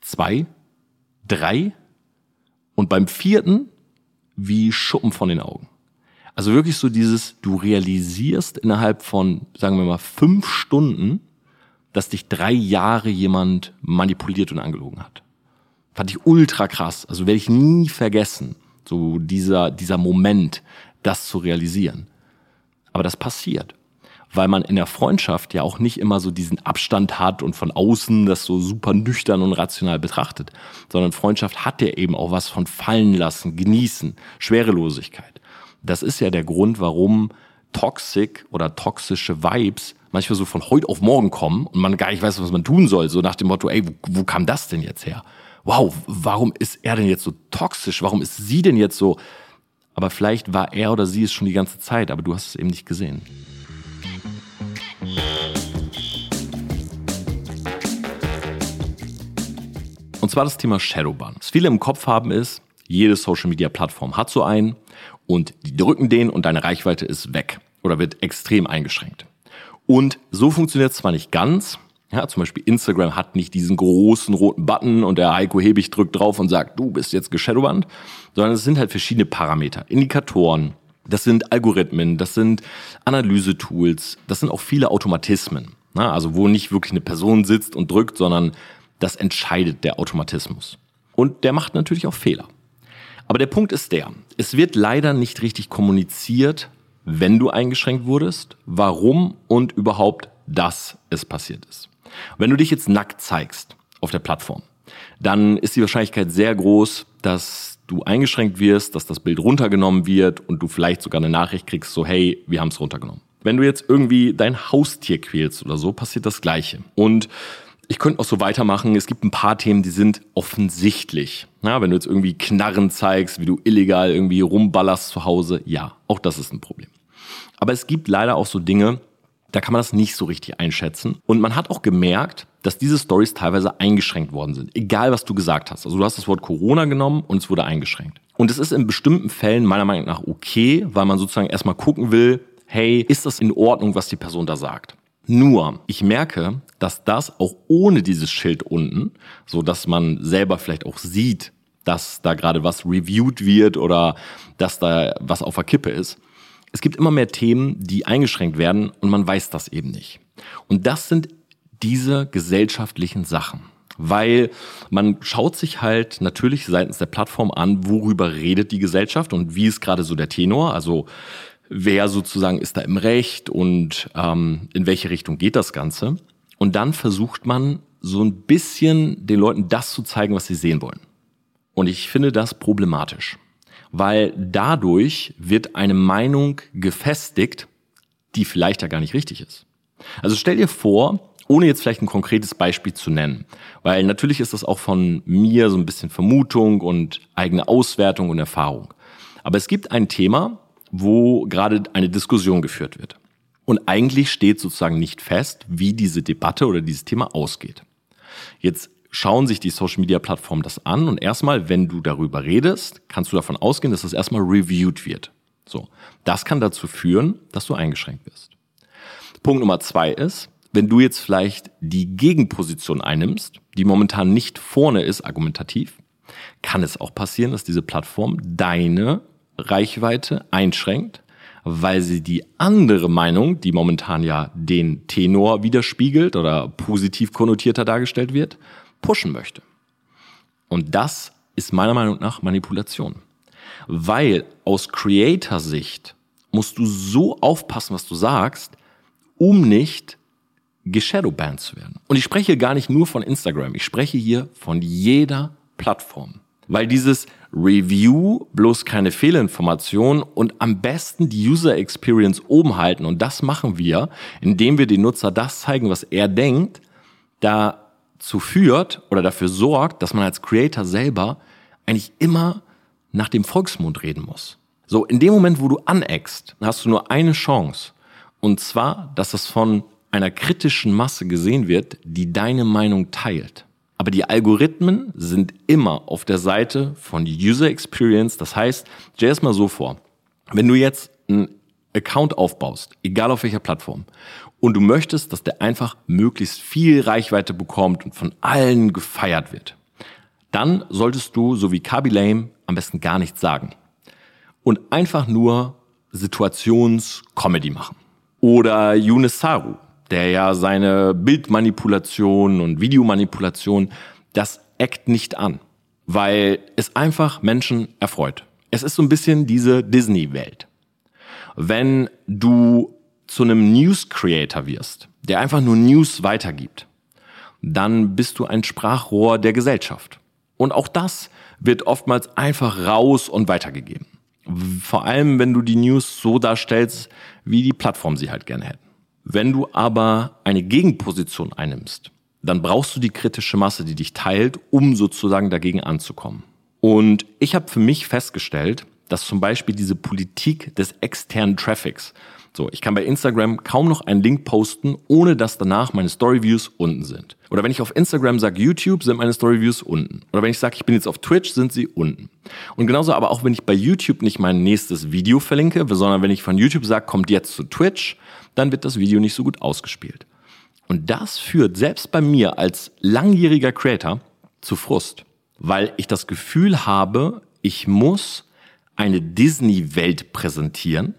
[SPEAKER 1] zwei, drei und beim vierten wie Schuppen von den Augen. Also wirklich so dieses, du realisierst innerhalb von, sagen wir mal, fünf Stunden, dass dich drei Jahre jemand manipuliert und angelogen hat. Fand ich ultra krass. Also werde ich nie vergessen, so dieser, dieser Moment, das zu realisieren. Aber das passiert. Weil man in der Freundschaft ja auch nicht immer so diesen Abstand hat und von außen das so super nüchtern und rational betrachtet, sondern Freundschaft hat ja eben auch was von fallen lassen, genießen, Schwerelosigkeit. Das ist ja der Grund, warum toxic oder toxische Vibes manchmal so von heute auf morgen kommen und man gar nicht weiß, was man tun soll. So nach dem Motto, ey, wo, wo kam das denn jetzt her? Wow, warum ist er denn jetzt so toxisch? Warum ist sie denn jetzt so? Aber vielleicht war er oder sie es schon die ganze Zeit, aber du hast es eben nicht gesehen. Und zwar das Thema Shadowban. Was viele im Kopf haben ist, jede Social Media Plattform hat so einen und die drücken den und deine Reichweite ist weg oder wird extrem eingeschränkt. Und so funktioniert es zwar nicht ganz, ja, zum Beispiel Instagram hat nicht diesen großen roten Button und der Heiko Hebig drückt drauf und sagt, du bist jetzt geshadowbanned, sondern es sind halt verschiedene Parameter, Indikatoren, das sind Algorithmen, das sind Analysetools, das sind auch viele Automatismen. Na, also wo nicht wirklich eine Person sitzt und drückt, sondern das entscheidet der Automatismus. Und der macht natürlich auch Fehler. Aber der Punkt ist der, es wird leider nicht richtig kommuniziert, wenn du eingeschränkt wurdest, warum und überhaupt, dass es passiert ist. Wenn du dich jetzt nackt zeigst auf der Plattform, dann ist die Wahrscheinlichkeit sehr groß, dass du eingeschränkt wirst, dass das Bild runtergenommen wird und du vielleicht sogar eine Nachricht kriegst, so hey, wir haben es runtergenommen. Wenn du jetzt irgendwie dein Haustier quälst oder so, passiert das Gleiche. Und ich könnte auch so weitermachen. Es gibt ein paar Themen, die sind offensichtlich. Ja, wenn du jetzt irgendwie Knarren zeigst, wie du illegal irgendwie rumballerst zu Hause, ja, auch das ist ein Problem. Aber es gibt leider auch so Dinge, da kann man das nicht so richtig einschätzen. Und man hat auch gemerkt, dass diese Stories teilweise eingeschränkt worden sind. Egal, was du gesagt hast. Also du hast das Wort Corona genommen und es wurde eingeschränkt. Und es ist in bestimmten Fällen meiner Meinung nach okay, weil man sozusagen erstmal gucken will, hey, ist das in Ordnung, was die Person da sagt? Nur, ich merke, dass das auch ohne dieses Schild unten, so dass man selber vielleicht auch sieht, dass da gerade was reviewed wird oder dass da was auf der Kippe ist. Es gibt immer mehr Themen, die eingeschränkt werden und man weiß das eben nicht. Und das sind diese gesellschaftlichen Sachen. Weil man schaut sich halt natürlich seitens der Plattform an, worüber redet die Gesellschaft und wie ist gerade so der Tenor. Also wer sozusagen ist da im Recht und ähm, in welche Richtung geht das Ganze. Und dann versucht man so ein bisschen den Leuten das zu zeigen, was sie sehen wollen. Und ich finde das problematisch, weil dadurch wird eine Meinung gefestigt, die vielleicht ja gar nicht richtig ist. Also stell dir vor, ohne jetzt vielleicht ein konkretes Beispiel zu nennen, weil natürlich ist das auch von mir so ein bisschen Vermutung und eigene Auswertung und Erfahrung. Aber es gibt ein Thema, wo gerade eine Diskussion geführt wird. Und eigentlich steht sozusagen nicht fest, wie diese Debatte oder dieses Thema ausgeht. Jetzt schauen sich die Social Media Plattformen das an und erstmal, wenn du darüber redest, kannst du davon ausgehen, dass das erstmal reviewed wird. So. Das kann dazu führen, dass du eingeschränkt wirst. Punkt Nummer zwei ist, wenn du jetzt vielleicht die Gegenposition einnimmst, die momentan nicht vorne ist, argumentativ, kann es auch passieren, dass diese Plattform deine Reichweite einschränkt, weil sie die andere Meinung, die momentan ja den Tenor widerspiegelt oder positiv konnotierter dargestellt wird, pushen möchte. Und das ist meiner Meinung nach Manipulation. Weil aus Creator-Sicht musst du so aufpassen, was du sagst, um nicht geshadowbanned zu werden. Und ich spreche gar nicht nur von Instagram, ich spreche hier von jeder Plattform. Weil dieses Review bloß keine Fehlinformation und am besten die User Experience oben halten. Und das machen wir, indem wir den Nutzer das zeigen, was er denkt, dazu führt oder dafür sorgt, dass man als Creator selber eigentlich immer nach dem Volksmund reden muss. So, in dem Moment, wo du aneckst, hast du nur eine Chance. Und zwar, dass es von einer kritischen Masse gesehen wird, die deine Meinung teilt. Aber die Algorithmen sind immer auf der Seite von User Experience. Das heißt, stell es mal so vor, wenn du jetzt einen Account aufbaust, egal auf welcher Plattform, und du möchtest, dass der einfach möglichst viel Reichweite bekommt und von allen gefeiert wird, dann solltest du, so wie Kaby Lame, am besten gar nichts sagen. Und einfach nur Situations-Comedy machen. Oder Yunus Saru, der ja seine Bildmanipulation und Videomanipulation, das eckt nicht an, weil es einfach Menschen erfreut. Es ist so ein bisschen diese Disney-Welt. Wenn du zu einem News-Creator wirst, der einfach nur News weitergibt, dann bist du ein Sprachrohr der Gesellschaft. Und auch das wird oftmals einfach raus und weitergegeben. Vor allem, wenn du die News so darstellst, wie die Plattform sie halt gerne hätten. Wenn du aber eine Gegenposition einnimmst, dann brauchst du die kritische Masse, die dich teilt, um sozusagen dagegen anzukommen. Und ich habe für mich festgestellt, dass zum Beispiel diese Politik des externen Traffics, so, ich kann bei Instagram kaum noch einen Link posten, ohne dass danach meine Storyviews unten sind. Oder wenn ich auf Instagram sage YouTube, sind meine Storyviews unten. Oder wenn ich sage, ich bin jetzt auf Twitch, sind sie unten. Und genauso aber auch, wenn ich bei YouTube nicht mein nächstes Video verlinke, sondern wenn ich von YouTube sage, kommt jetzt zu Twitch, dann wird das Video nicht so gut ausgespielt. Und das führt selbst bei mir als langjähriger Creator zu Frust, weil ich das Gefühl habe, ich muss eine Disney-Welt präsentieren,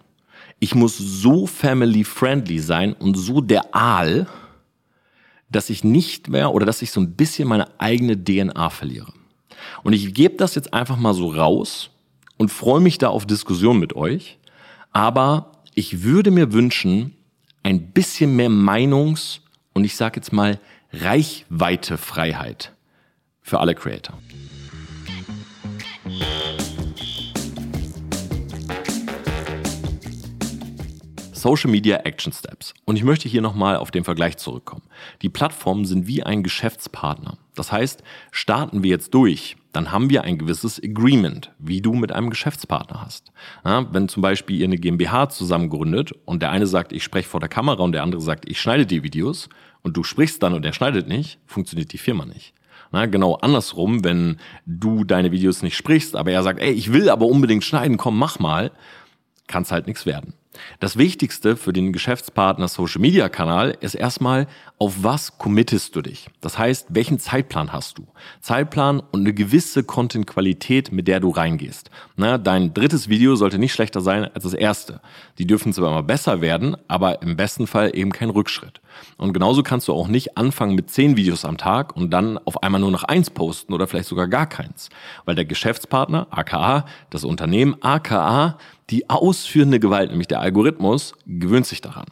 [SPEAKER 1] ich muss so family-friendly sein und so der Aal, dass ich nicht mehr oder dass ich so ein bisschen meine eigene DNA verliere. Und ich gebe das jetzt einfach mal so raus und freue mich da auf Diskussion mit euch. Aber ich würde mir wünschen, ein bisschen mehr Meinungs- und ich sage jetzt mal Reichweitefreiheit für alle Creator. Social Media Action Steps. Und ich möchte hier nochmal auf den Vergleich zurückkommen. Die Plattformen sind wie ein Geschäftspartner. Das heißt, starten wir jetzt durch, dann haben wir ein gewisses Agreement, wie du mit einem Geschäftspartner hast. Ja, wenn zum Beispiel ihr eine GmbH zusammen gründet und der eine sagt, ich spreche vor der Kamera und der andere sagt, ich schneide die Videos und du sprichst dann und er schneidet nicht, funktioniert die Firma nicht. Na, genau andersrum, wenn du deine Videos nicht sprichst, aber er sagt, ey, ich will aber unbedingt schneiden, komm, mach mal, kann es halt nichts werden. Das Wichtigste für den Geschäftspartner Social Media Kanal ist erstmal, auf was committest du dich? Das heißt, welchen Zeitplan hast du? Zeitplan und eine gewisse Content-Qualität, mit der du reingehst. Na, dein drittes Video sollte nicht schlechter sein als das erste. Die dürfen zwar immer besser werden, aber im besten Fall eben kein Rückschritt. Und genauso kannst du auch nicht anfangen mit zehn Videos am Tag und dann auf einmal nur noch eins posten oder vielleicht sogar gar keins. Weil der Geschäftspartner, aka, das Unternehmen, aka, die ausführende Gewalt, nämlich der Algorithmus, gewöhnt sich daran.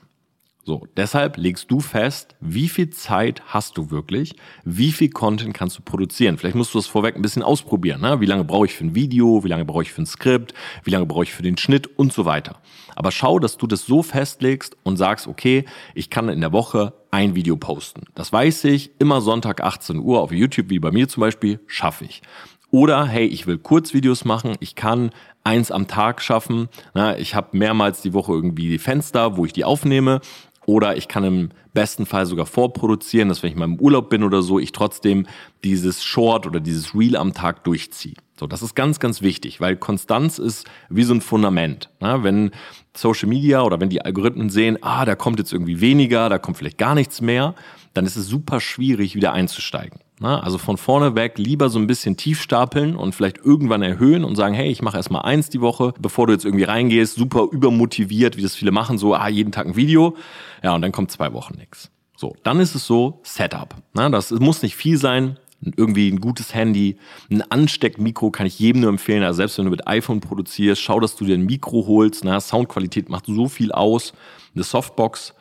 [SPEAKER 1] So, deshalb legst du fest, wie viel Zeit hast du wirklich, wie viel Content kannst du produzieren. Vielleicht musst du das vorweg ein bisschen ausprobieren. Ne? Wie lange brauche ich für ein Video, wie lange brauche ich für ein Skript, wie lange brauche ich für den Schnitt und so weiter. Aber schau, dass du das so festlegst und sagst, okay, ich kann in der Woche ein Video posten. Das weiß ich, immer Sonntag 18 Uhr auf YouTube, wie bei mir zum Beispiel, schaffe ich. Oder hey, ich will Kurzvideos machen, ich kann eins am Tag schaffen. Na, ich habe mehrmals die Woche irgendwie die Fenster, wo ich die aufnehme. Oder ich kann im besten Fall sogar vorproduzieren, dass wenn ich mal im Urlaub bin oder so, ich trotzdem dieses Short oder dieses Reel am Tag durchziehe. So, das ist ganz, ganz wichtig, weil Konstanz ist wie so ein Fundament. Na, wenn Social Media oder wenn die Algorithmen sehen, ah, da kommt jetzt irgendwie weniger, da kommt vielleicht gar nichts mehr, dann ist es super schwierig, wieder einzusteigen. Na, also von vorne weg lieber so ein bisschen tief stapeln und vielleicht irgendwann erhöhen und sagen, hey, ich mache erstmal eins die Woche, bevor du jetzt irgendwie reingehst, super übermotiviert, wie das viele machen, so, ah, jeden Tag ein Video. Ja, und dann kommt zwei Wochen nichts. So, dann ist es so Setup. Na, das muss nicht viel sein, irgendwie ein gutes Handy, ein Ansteckmikro kann ich jedem nur empfehlen. Also selbst wenn du mit iPhone produzierst, schau, dass du dir ein Mikro holst. Na, Soundqualität macht so viel aus. Eine Softbox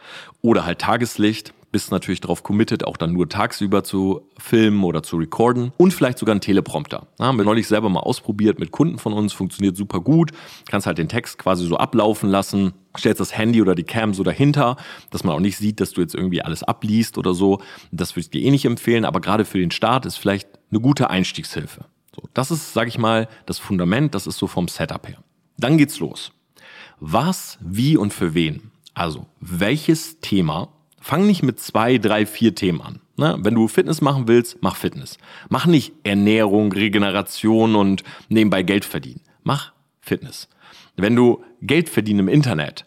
[SPEAKER 1] oder halt Tageslicht bist natürlich darauf committed, auch dann nur tagsüber zu filmen oder zu recorden und vielleicht sogar einen Teleprompter. Ja, haben wir neulich selber mal ausprobiert mit Kunden von uns, funktioniert super gut. Kannst halt den Text quasi so ablaufen lassen, stellst das Handy oder die Cam so dahinter, dass man auch nicht sieht, dass du jetzt irgendwie alles abliest oder so. Das würde ich dir eh nicht empfehlen, aber gerade für den Start ist vielleicht eine gute Einstiegshilfe. So, das ist, sage ich mal, das Fundament, das ist so vom Setup her. Dann geht's los. Was, wie und für wen? Also, welches Thema Fang nicht mit zwei, drei, vier Themen an. Ne? Wenn du Fitness machen willst, mach Fitness. Mach nicht Ernährung, Regeneration und nebenbei Geld verdienen. Mach Fitness. Wenn du Geld verdienen im Internet,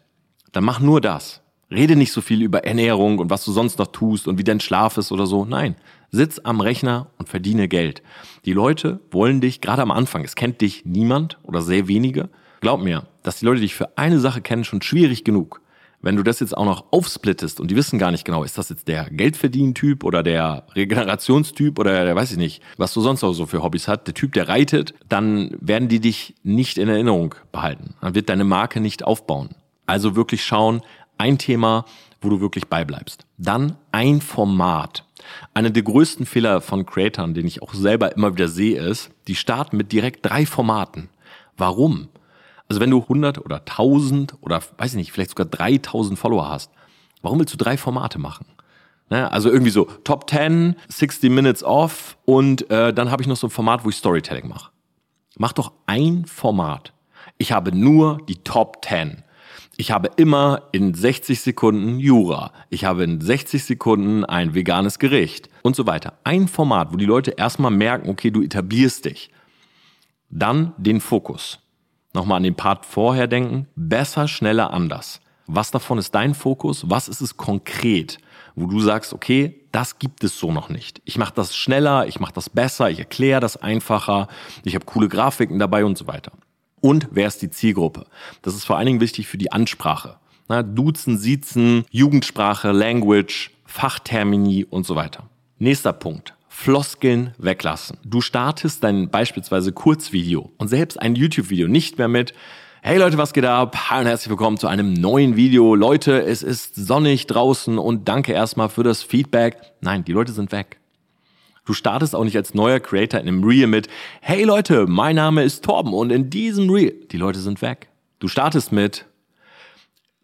[SPEAKER 1] dann mach nur das. Rede nicht so viel über Ernährung und was du sonst noch tust und wie dein Schlaf ist oder so. Nein, sitz am Rechner und verdiene Geld. Die Leute wollen dich, gerade am Anfang, es kennt dich niemand oder sehr wenige. Glaub mir, dass die Leute dich für eine Sache kennen, schon schwierig genug. Wenn du das jetzt auch noch aufsplittest und die wissen gar nicht genau, ist das jetzt der Geldverdienen-Typ oder der Regenerationstyp oder der weiß ich nicht, was du sonst auch so für Hobbys hast, der Typ, der reitet, dann werden die dich nicht in Erinnerung behalten. Dann wird deine Marke nicht aufbauen. Also wirklich schauen, ein Thema, wo du wirklich beibleibst. Dann ein Format. Einer der größten Fehler von Creatern, den ich auch selber immer wieder sehe, ist, die starten mit direkt drei Formaten. Warum? Also wenn du 100 oder 1000 oder weiß ich nicht, vielleicht sogar 3000 Follower hast, warum willst du drei Formate machen? Ne? Also irgendwie so Top 10, 60 Minutes off und äh, dann habe ich noch so ein Format, wo ich Storytelling mache. Mach doch ein Format. Ich habe nur die Top 10. Ich habe immer in 60 Sekunden Jura. Ich habe in 60 Sekunden ein veganes Gericht und so weiter. Ein Format, wo die Leute erstmal merken, okay, du etablierst dich. Dann den Fokus nochmal an den Part vorher denken. Besser, schneller, anders. Was davon ist dein Fokus? Was ist es konkret, wo du sagst, okay, das gibt es so noch nicht. Ich mache das schneller, ich mache das besser, ich erkläre das einfacher, ich habe coole Grafiken dabei und so weiter. Und wer ist die Zielgruppe? Das ist vor allen Dingen wichtig für die Ansprache. Na, Duzen, Siezen, Jugendsprache, Language, Fachtermini und so weiter. Nächster Punkt. Floskeln weglassen. Du startest dein beispielsweise Kurzvideo und selbst ein YouTube-Video nicht mehr mit Hey Leute, was geht ab? Hi und herzlich willkommen zu einem neuen Video. Leute, es ist sonnig draußen und danke erstmal für das Feedback. Nein, die Leute sind weg. Du startest auch nicht als neuer Creator in einem Reel mit Hey Leute, mein Name ist Torben und in diesem Reel, die Leute sind weg. Du startest mit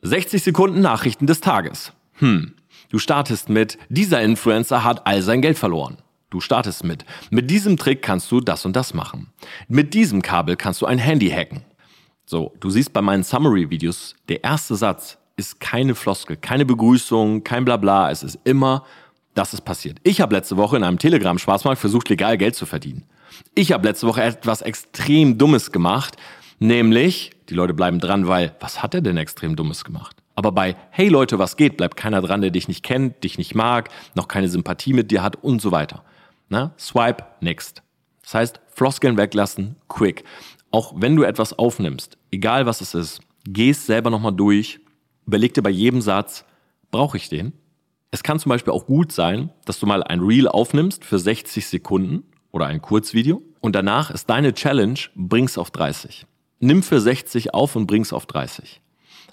[SPEAKER 1] 60 Sekunden Nachrichten des Tages. Hm. Du startest mit dieser Influencer hat all sein Geld verloren. Du startest mit. Mit diesem Trick kannst du das und das machen. Mit diesem Kabel kannst du ein Handy hacken. So, du siehst bei meinen Summary-Videos, der erste Satz ist keine Floskel, keine Begrüßung, kein Blabla. Es ist immer, das ist passiert. Ich habe letzte Woche in einem Telegram-Schwarzmarkt versucht, legal Geld zu verdienen. Ich habe letzte Woche etwas extrem Dummes gemacht, nämlich, die Leute bleiben dran, weil, was hat er denn extrem Dummes gemacht? Aber bei Hey Leute, was geht, bleibt keiner dran, der dich nicht kennt, dich nicht mag, noch keine Sympathie mit dir hat und so weiter. Na? Swipe next. Das heißt, Floskeln weglassen, quick. Auch wenn du etwas aufnimmst, egal was es ist, gehst selber nochmal durch, überleg dir bei jedem Satz, brauche ich den? Es kann zum Beispiel auch gut sein, dass du mal ein Reel aufnimmst für 60 Sekunden oder ein Kurzvideo und danach ist deine Challenge, bring's auf 30. Nimm für 60 auf und bring's auf 30.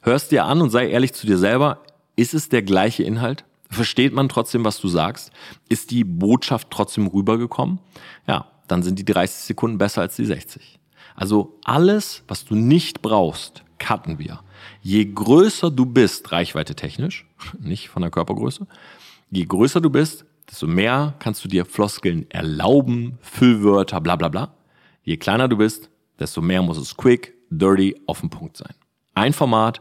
[SPEAKER 1] Hörst dir an und sei ehrlich zu dir selber, ist es der gleiche Inhalt? Versteht man trotzdem, was du sagst? Ist die Botschaft trotzdem rübergekommen? Ja, dann sind die 30 Sekunden besser als die 60. Also alles, was du nicht brauchst, cutten wir. Je größer du bist, reichweite technisch, nicht von der Körpergröße, je größer du bist, desto mehr kannst du dir Floskeln erlauben, Füllwörter, bla bla bla. Je kleiner du bist, desto mehr muss es quick, dirty, auf den Punkt sein. Ein Format,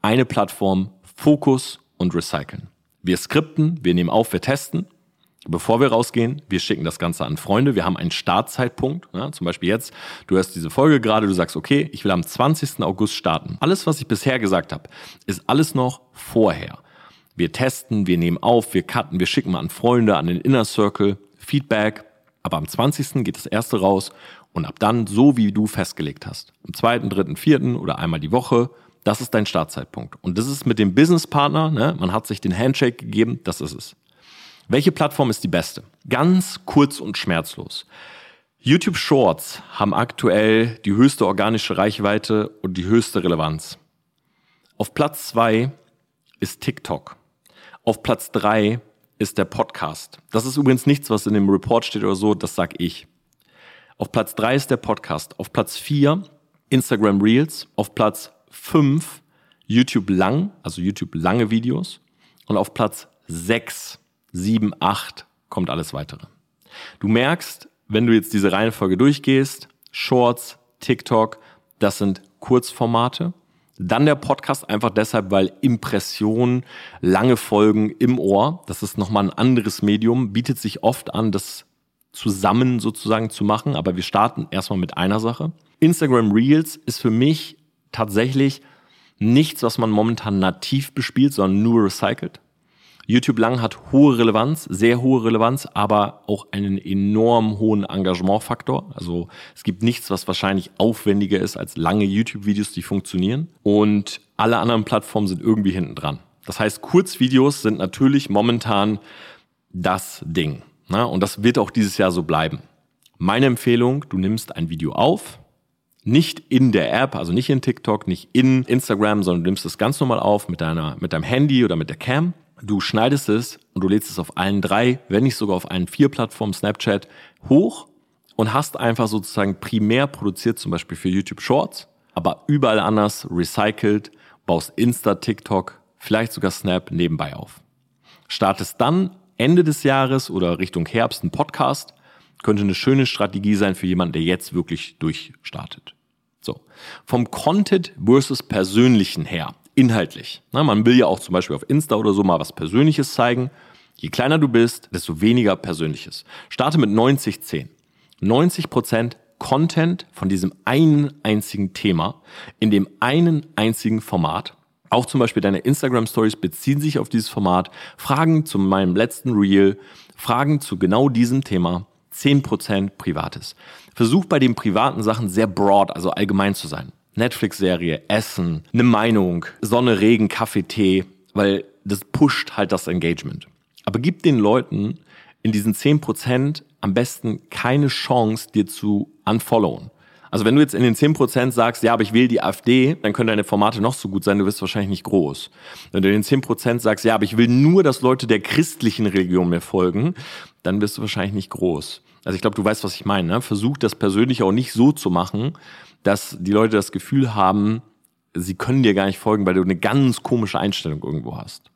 [SPEAKER 1] eine Plattform, Fokus und Recyceln. Wir skripten, wir nehmen auf, wir testen. Bevor wir rausgehen, wir schicken das Ganze an Freunde. Wir haben einen Startzeitpunkt. Ja, zum Beispiel jetzt, du hörst diese Folge gerade, du sagst, okay, ich will am 20. August starten. Alles, was ich bisher gesagt habe, ist alles noch vorher. Wir testen, wir nehmen auf, wir cutten, wir schicken mal an Freunde, an den Inner Circle, Feedback. Aber am 20. geht das erste raus und ab dann so, wie du festgelegt hast. Am 2., 3., 4. oder einmal die Woche das ist dein Startzeitpunkt. Und das ist mit dem Businesspartner, ne? man hat sich den Handshake gegeben, das ist es. Welche Plattform ist die beste? Ganz kurz und schmerzlos. YouTube Shorts haben aktuell die höchste organische Reichweite und die höchste Relevanz. Auf Platz zwei ist TikTok. Auf Platz drei ist der Podcast. Das ist übrigens nichts, was in dem Report steht oder so, das sag ich. Auf Platz drei ist der Podcast. Auf Platz vier Instagram Reels. Auf Platz fünf YouTube lang, also YouTube lange Videos. Und auf Platz sechs, sieben, acht kommt alles weitere. Du merkst, wenn du jetzt diese Reihenfolge durchgehst, Shorts, TikTok, das sind Kurzformate. Dann der Podcast einfach deshalb, weil Impressionen, lange Folgen im Ohr, das ist nochmal ein anderes Medium, bietet sich oft an, das zusammen sozusagen zu machen. Aber wir starten erstmal mit einer Sache. Instagram Reels ist für mich tatsächlich nichts, was man momentan nativ bespielt, sondern nur recycelt. YouTube lang hat hohe Relevanz, sehr hohe Relevanz, aber auch einen enorm hohen Engagementfaktor. Also es gibt nichts, was wahrscheinlich aufwendiger ist als lange YouTube-Videos, die funktionieren. Und alle anderen Plattformen sind irgendwie hinten dran. Das heißt, Kurzvideos sind natürlich momentan das Ding. Na, und das wird auch dieses Jahr so bleiben. Meine Empfehlung, du nimmst ein Video auf, nicht in der App, also nicht in TikTok, nicht in Instagram, sondern du nimmst es ganz normal auf mit deiner, mit deinem Handy oder mit der Cam Du schneidest es und du lädst es auf allen drei, wenn nicht sogar auf allen vier Plattformen Snapchat hoch und hast einfach sozusagen primär produziert, zum Beispiel für YouTube Shorts, aber überall anders recycelt, baust Insta, TikTok, vielleicht sogar Snap nebenbei auf. Startest dann Ende des Jahres oder Richtung Herbst ein Podcast, könnte eine schöne Strategie sein für jemanden, der jetzt wirklich durchstartet. So. Vom Content versus Persönlichen her inhaltlich. Na, man will ja auch zum Beispiel auf Insta oder so mal was Persönliches zeigen. Je kleiner du bist, desto weniger Persönliches. Starte mit 90-10. 90 Prozent Content von diesem einen einzigen Thema in dem einen einzigen Format. Auch zum Beispiel deine Instagram Stories beziehen sich auf dieses Format. Fragen zu meinem letzten Reel, Fragen zu genau diesem Thema. 10% Privates. Versuch bei den privaten Sachen sehr broad, also allgemein zu sein. Netflix-Serie, Essen, eine Meinung, Sonne, Regen, Kaffee, Tee, weil das pusht halt das Engagement. Aber gib den Leuten in diesen 10% am besten keine Chance, dir zu unfollowen. Also wenn du jetzt in den 10% sagst, ja, aber ich wähle die AfD, dann können deine Formate noch so gut sein, du wirst wahrscheinlich nicht groß. Wenn du in den 10% sagst, ja, aber ich will nur, dass Leute der christlichen Religion mir folgen, dann wirst du wahrscheinlich nicht groß. Also ich glaube, du weißt, was ich meine. Ne? Versuch das persönlich auch nicht so zu machen, dass die Leute das Gefühl haben, sie können dir gar nicht folgen, weil du eine ganz komische Einstellung irgendwo hast.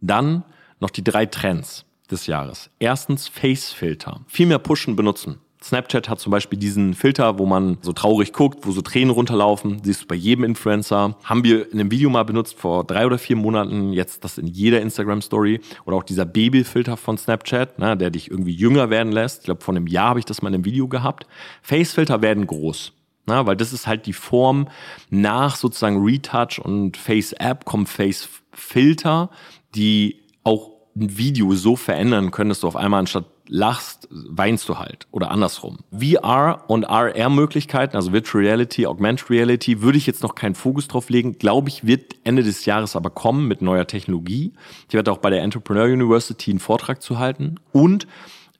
[SPEAKER 1] Dann noch die drei Trends des Jahres. Erstens Face-Filter. Viel mehr pushen, benutzen. Snapchat hat zum Beispiel diesen Filter, wo man so traurig guckt, wo so Tränen runterlaufen. Siehst du bei jedem Influencer. Haben wir in einem Video mal benutzt vor drei oder vier Monaten. Jetzt das in jeder Instagram-Story. Oder auch dieser Babyfilter von Snapchat, ne, der dich irgendwie jünger werden lässt. Ich glaube, vor einem Jahr habe ich das mal in einem Video gehabt. Face-Filter werden groß. Na, weil das ist halt die Form nach sozusagen Retouch und Face App kommen Face Filter, die auch ein Video so verändern können, dass du auf einmal anstatt lachst, weinst du halt oder andersrum. VR und RR-Möglichkeiten, also Virtual Reality, Augmented Reality, würde ich jetzt noch keinen Fokus drauf legen. Glaube ich, wird Ende des Jahres aber kommen mit neuer Technologie. Ich werde auch bei der Entrepreneur University einen Vortrag zu halten. Und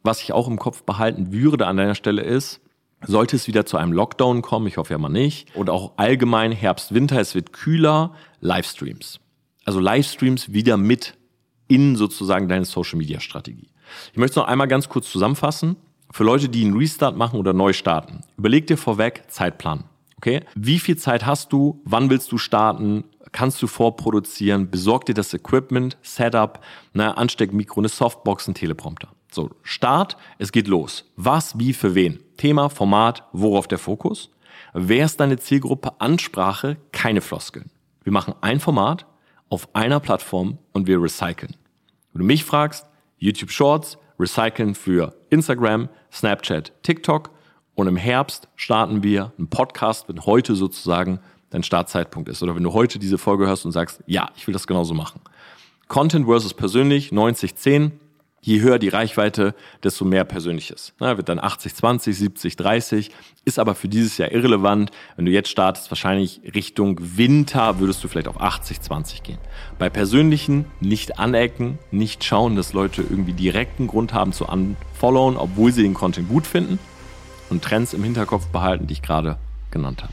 [SPEAKER 1] was ich auch im Kopf behalten würde an deiner Stelle ist, sollte es wieder zu einem Lockdown kommen, ich hoffe ja mal nicht, und auch allgemein Herbst, Winter, es wird kühler, Livestreams. Also Livestreams wieder mit in sozusagen deine Social Media Strategie. Ich möchte es noch einmal ganz kurz zusammenfassen. Für Leute, die einen Restart machen oder neu starten, überleg dir vorweg Zeitplan. Okay? Wie viel Zeit hast du? Wann willst du starten? Kannst du vorproduzieren? Besorg dir das Equipment, Setup, ne, Ansteckmikro, eine Softbox, ein Teleprompter. So, Start, es geht los. Was, wie, für wen? Thema, Format, worauf der Fokus? Wer ist deine Zielgruppe? Ansprache, keine Floskeln. Wir machen ein Format auf einer Plattform und wir recyceln. Wenn du mich fragst, YouTube Shorts, recyceln für Instagram, Snapchat, TikTok. Und im Herbst starten wir einen Podcast, wenn heute sozusagen dein Startzeitpunkt ist. Oder wenn du heute diese Folge hörst und sagst, ja, ich will das genauso machen. Content versus persönlich, 90-10 je höher die Reichweite, desto mehr Persönliches. Na, wird dann 80, 20, 70, 30, ist aber für dieses Jahr irrelevant. Wenn du jetzt startest, wahrscheinlich Richtung Winter würdest du vielleicht auf 80, 20 gehen. Bei Persönlichen nicht anecken, nicht schauen, dass Leute irgendwie direkten Grund haben zu unfollowen, obwohl sie den Content gut finden und Trends im Hinterkopf behalten, die ich gerade genannt habe.